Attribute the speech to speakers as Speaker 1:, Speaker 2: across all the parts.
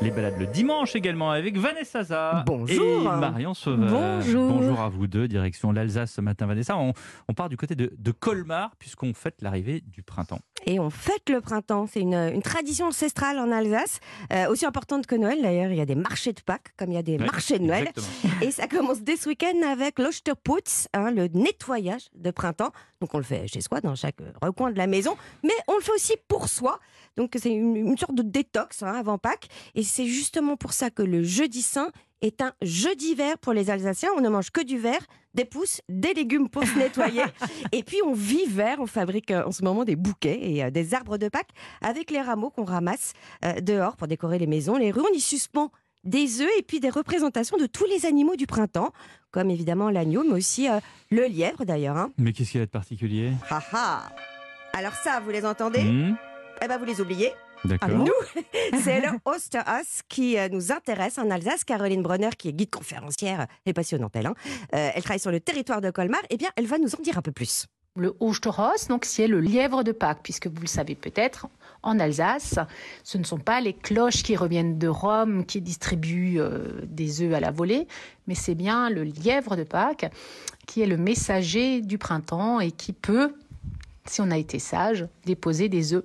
Speaker 1: Les balades le dimanche également avec Vanessa Zah
Speaker 2: Bonjour.
Speaker 1: et Marion Sauveur.
Speaker 2: Bonjour.
Speaker 1: Bonjour à vous deux, direction l'Alsace ce matin Vanessa. On, on part du côté de, de Colmar puisqu'on fête l'arrivée du printemps.
Speaker 2: Et on fête le printemps. C'est une, une tradition ancestrale en Alsace, euh, aussi importante que Noël d'ailleurs. Il y a des marchés de Pâques, comme il y a des
Speaker 1: Ouais,
Speaker 2: marchés de Noël.
Speaker 1: exactement.
Speaker 2: Et ça commence dès ce week-end avec l'Osterputz, hein, le nettoyage de printemps. Donc on le fait chez soi, dans chaque recoin de la maison, mais on le fait aussi pour soi. Donc c'est une, une sorte de détox hein, avant Pâques. Et c'est justement pour ça que le jeudi saint est un jeudi vert pour les Alsaciens. On ne mange que du vert, des pousses, des légumes pour se nettoyer. et puis on vit vert. On fabrique euh, en ce moment des bouquets et euh, des arbres de Pâques avec les rameaux qu'on ramasse euh, dehors pour décorer les maisons, les rues. On y suspend des œufs et puis des représentations de tous les animaux du printemps, comme évidemment l'agneau, mais aussi euh, le lièvre d'ailleurs. hein.
Speaker 1: Mais qu'est-ce qu'il y a de particulier?
Speaker 2: Ha ha Alors ça, vous les entendez?
Speaker 1: Hmm,
Speaker 2: Eh ben vous les oubliez.
Speaker 1: D'accord.
Speaker 2: Nous, c'est le Osterhaus qui euh, nous intéresse en Alsace. Caroline Bronner, qui est guide conférencière, est passionnante elle. hein. Euh, elle travaille sur le territoire de Colmar. Eh bien, elle va nous en dire un peu plus.
Speaker 3: le Osterhaus, donc c'est le lièvre de Pâques, puisque vous le savez peut-être, en Alsace, ce ne sont pas les cloches qui reviennent de Rome qui distribuent euh, des œufs à la volée, mais c'est bien le lièvre de Pâques qui est le messager du printemps et qui peut, si on a été sage, déposer des œufs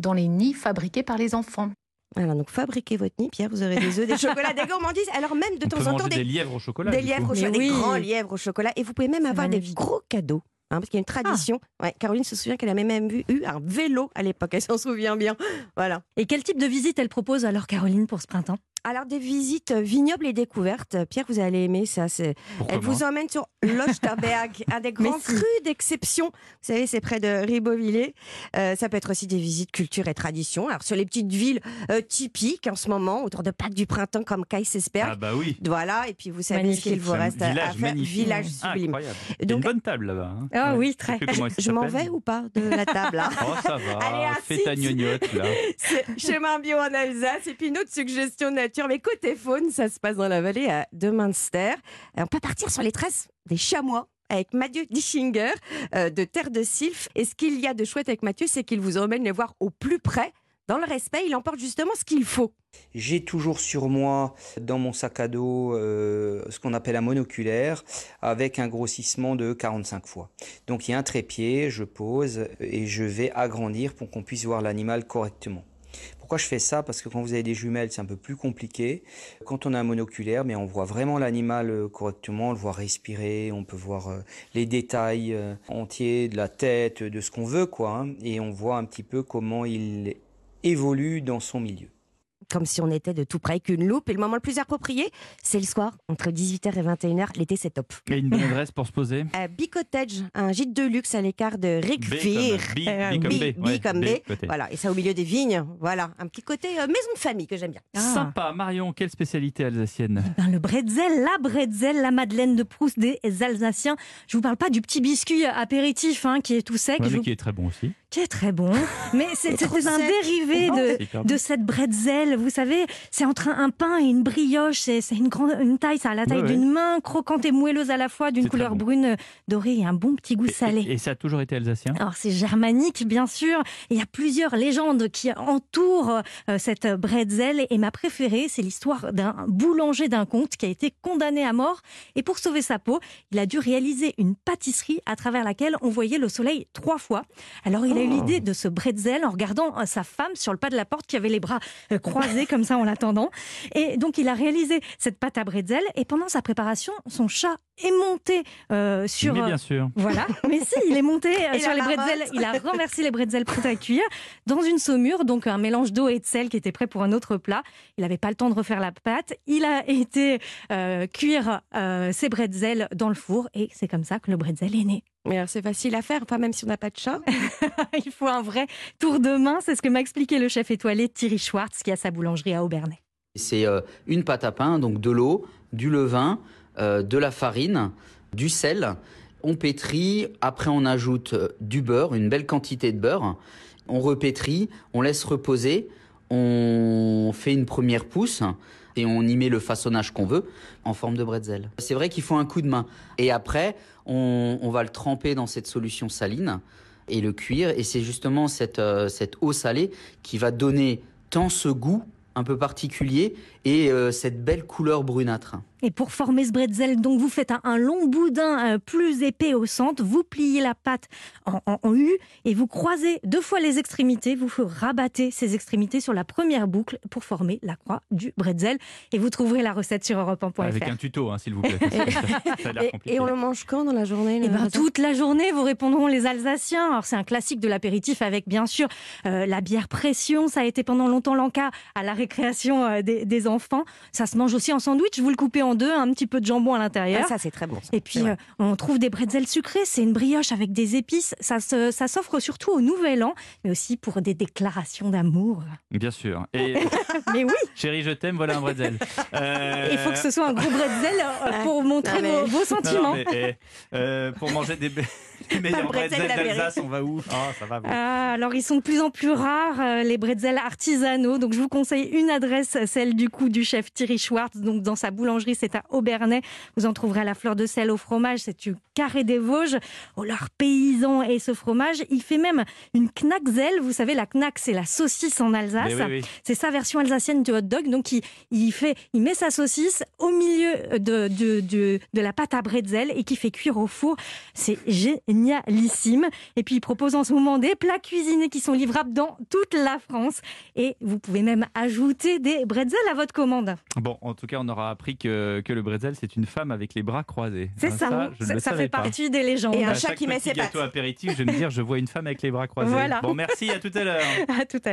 Speaker 3: dans les nids fabriqués par les enfants.
Speaker 2: Alors donc fabriquez votre nid, Pierre. Vous aurez des œufs, des chocolats, des gourmandises. Alors même de
Speaker 1: On
Speaker 2: temps
Speaker 1: peut
Speaker 2: en temps
Speaker 1: des
Speaker 2: des,
Speaker 1: lièvres au chocolat.
Speaker 2: des lièvres au chocolat,
Speaker 4: Mais
Speaker 2: des
Speaker 4: oui.
Speaker 2: grands lièvres au chocolat. Et vous pouvez même avoir des gros cadeaux. hein, parce qu'il y a une tradition. Ouais, Caroline se souvient qu'elle a même eu, eu un vélo à l'époque. Elle s'en souvient bien. Voilà.
Speaker 4: Et quel type de visite elle propose alors, Caroline, pour ce printemps?
Speaker 2: Alors des visites vignobles et découvertes. Pierre, vous allez aimer ça. C'est Elle vous emmène sur l'Osterberg, un des grands crus d'exception. Vous savez, c'est près de Ribeauvillé. Euh, ça peut être aussi des visites culture et tradition. Alors sur les petites villes euh, typiques en ce moment, autour de Pâques du printemps comme Kaisersberg.
Speaker 1: Ah bah oui.
Speaker 2: Voilà, et puis vous savez
Speaker 4: Magnifique.
Speaker 2: ce qu'il vous reste à- faire.
Speaker 1: magnifique.
Speaker 2: Village sublime.
Speaker 1: Incroyable. Il y a une
Speaker 2: Donc-
Speaker 1: bonne table là-bas. hein.
Speaker 4: Ah oui, très.
Speaker 1: Je
Speaker 2: m'en vais ou pas de la table là
Speaker 1: Oh ça va.
Speaker 2: Allez,
Speaker 1: Fais ta gnognotte là.
Speaker 2: C'est chemin bio en Alsace. Et puis une autre suggestion Mais côté faune, ça se passe dans la vallée à de Münster. Et on peut partir sur les traces des chamois avec Mathieu Dischinger euh, de Terre de Sylph. Et ce qu'il y a de chouette avec Mathieu, c'est qu'il vous emmène les voir au plus près. Dans le respect, il emporte justement ce qu'il faut.
Speaker 5: J'ai toujours sur moi, dans mon sac à dos, euh, ce qu'on appelle un monoculaire, avec un grossissement de 45 fois. Donc il y a un trépied, je pose et je vais agrandir pour qu'on puisse voir l'animal correctement. Pourquoi je fais ça? Parce que quand vous avez des jumelles, c'est un peu plus compliqué. Quand on a un monoculaire, mais on voit vraiment l'animal euh, correctement, on le voit respirer, on peut voir euh, les détails euh, entiers de la tête, de ce qu'on veut, quoi. hein, et on voit un petit peu comment il évolue dans son milieu.
Speaker 2: Comme si on était de tout près qu'une loupe. Et le moment le plus approprié, c'est le soir, entre 18h et 21h. L'été, c'est top.
Speaker 1: Et une bonne adresse pour se poser.
Speaker 2: Euh, Bicottage, un gîte de luxe à l'écart de Rickvir.
Speaker 1: B,
Speaker 2: Euh,
Speaker 1: B comme B.
Speaker 2: B,
Speaker 1: Ouais,
Speaker 2: comme B. Voilà, et ça au milieu des vignes. Voilà, un petit côté euh, maison de famille que j'aime bien.
Speaker 4: Ah.
Speaker 1: Sympa. Marion, quelle spécialité alsacienne?
Speaker 4: Ben, le bretzel, la bretzel, la madeleine de Proust des Alsaciens. Je vous parle pas du petit biscuit apéritif hein, qui est tout sec,
Speaker 1: Ouais, mais
Speaker 4: vous-
Speaker 1: qui est très bon aussi.
Speaker 4: Qui est très bon, mais c'est un
Speaker 2: sec.
Speaker 4: dérivé de, de cette bretzel. Vous savez, c'est entre un, un pain et une brioche. C'est une grande une taille, ça a la taille
Speaker 1: Ouais, ouais.
Speaker 4: d'une main, croquante et moelleuse à la fois, d'une couleur
Speaker 1: bon.
Speaker 4: brune dorée et un bon petit goût salé.
Speaker 1: Et, et ça a toujours été alsacien?
Speaker 4: Alors c'est germanique bien sûr. Il y a plusieurs légendes qui entourent euh, cette bretzel et ma préférée c'est l'histoire d'un boulanger d'un comte qui a été condamné à mort et pour sauver sa peau il a dû réaliser une pâtisserie à travers laquelle on voyait le soleil trois fois. Alors il a eu l'idée de ce bretzel en regardant euh, sa femme sur le pas de la porte qui avait les bras euh, croisés comme ça en l'attendant et donc il a réalisé cette pâte à bretzel et pendant sa préparation son chat est monté euh, sur
Speaker 1: Mais bien sûr.
Speaker 4: voilà, mais si, il est monté euh, sur les bretzels, il a renversé les bretzels prêts à cuire dans une saumure, donc un mélange d'eau et de sel qui était prêt pour un autre plat. Il n'avait pas le temps de refaire la pâte. Il a été euh, cuire euh, ses bretzels dans le four et c'est comme ça que le bretzel est né.
Speaker 2: Mais alors, c'est facile à faire, pas même si on n'a pas de chat.
Speaker 4: il faut un vrai tour de main, c'est ce que m'a expliqué le chef étoilé Thierry Schwartz qui a sa boulangerie à Aubernais.
Speaker 6: C'est euh, une pâte à pain, donc de l'eau, du levain, euh, de la farine, du sel. On pétrit, après on ajoute euh, du beurre, une belle quantité de beurre. On repétrit, on laisse reposer, on fait une première pousse. et on y met le façonnage qu'on veut en forme de bretzel. C'est vrai qu'il faut un coup de main. Et après, on, va le tremper dans cette solution saline et le cuire. Et c'est justement cette, euh, eau salée qui va donner tant ce goût un peu particulier et euh, cette belle couleur brunâtre.
Speaker 4: Et pour former ce bretzel, donc vous faites un, un long boudin euh, plus épais au centre, vous pliez la pâte en, en- en U et vous croisez deux fois les extrémités, vous rabattez ces extrémités sur la première boucle pour former la croix du bretzel. Et vous trouverez la recette sur europe1.fr.
Speaker 1: Avec un tuto, hein, s'il vous plaît. ça, ça
Speaker 2: Et, on le mange quand dans la journée
Speaker 4: Eh ben, toute la journée, vous répondront les Alsaciens. Alors, c'est un classique de l'apéritif avec, bien sûr, euh, la bière pression. Ça a été pendant longtemps l'enca à la récréation euh, des, des enfants. Ça se mange aussi en sandwich. Vous le coupez en deux, un petit peu de jambon à l'intérieur.
Speaker 2: Ah, ça c'est très bon. ça.
Speaker 4: Et puis, euh, on trouve des bretzels sucrés. C'est une brioche avec des épices. Ça se- ça s'offre surtout au Nouvel An, mais aussi pour des déclarations d'amour.
Speaker 1: Bien sûr. Et
Speaker 4: Mais oui,
Speaker 1: chérie, je t'aime, voilà un bretzel. Euh,
Speaker 4: il faut que ce soit un gros bretzel euh, pour montrer
Speaker 2: Ah, mais-
Speaker 4: vos, vos
Speaker 1: non, non,
Speaker 4: sentiments.
Speaker 1: mais, eh, euh, pour manger des, les meilleurs
Speaker 2: bretzel
Speaker 1: bretzels
Speaker 2: de la
Speaker 1: d'Alsace, on va où? Ah, ça va.
Speaker 4: Ah, alors ils sont de plus en plus rares, les bretzels artisanaux. Donc je vous conseille une adresse, celle du coup du chef Thierry Schwartz. Donc dans sa boulangerie, c'est à Aubernais. Vous en trouverez à la fleur de sel au fromage. C'est du carré des Vosges. Oh, leur paysan et ce fromage, il fait même une knackzel. Vous savez, la knack, c'est la saucisse en Alsace.
Speaker 1: Mais oui, oui.
Speaker 4: C'est sa version alsacienne du hot dog. Donc, il, il fait, il met sa saucisse au milieu de, de, de, de la pâte à bretzel et qui fait cuire au four. C'est génialissime. Et puis, il propose en ce moment des plats cuisinés qui sont livrables dans toute la France. Et vous pouvez même ajouter des bretzels à votre commande.
Speaker 1: Bon, en tout cas, on aura appris que, que le bretzel, c'est une femme avec les bras croisés.
Speaker 4: C'est
Speaker 1: Hein,
Speaker 4: ça.
Speaker 1: je
Speaker 4: ça fait
Speaker 1: pas.
Speaker 4: partie des légendes.
Speaker 2: Et un
Speaker 1: À
Speaker 2: chat
Speaker 1: chaque
Speaker 2: qui met
Speaker 1: petit
Speaker 2: ses
Speaker 1: gâteau
Speaker 2: pattes.
Speaker 1: apéritif, je vais me dire, je vois une femme avec les bras croisés.
Speaker 4: Voilà.
Speaker 1: Bon, merci, à tout à l'heure.
Speaker 4: À tout à l'heure.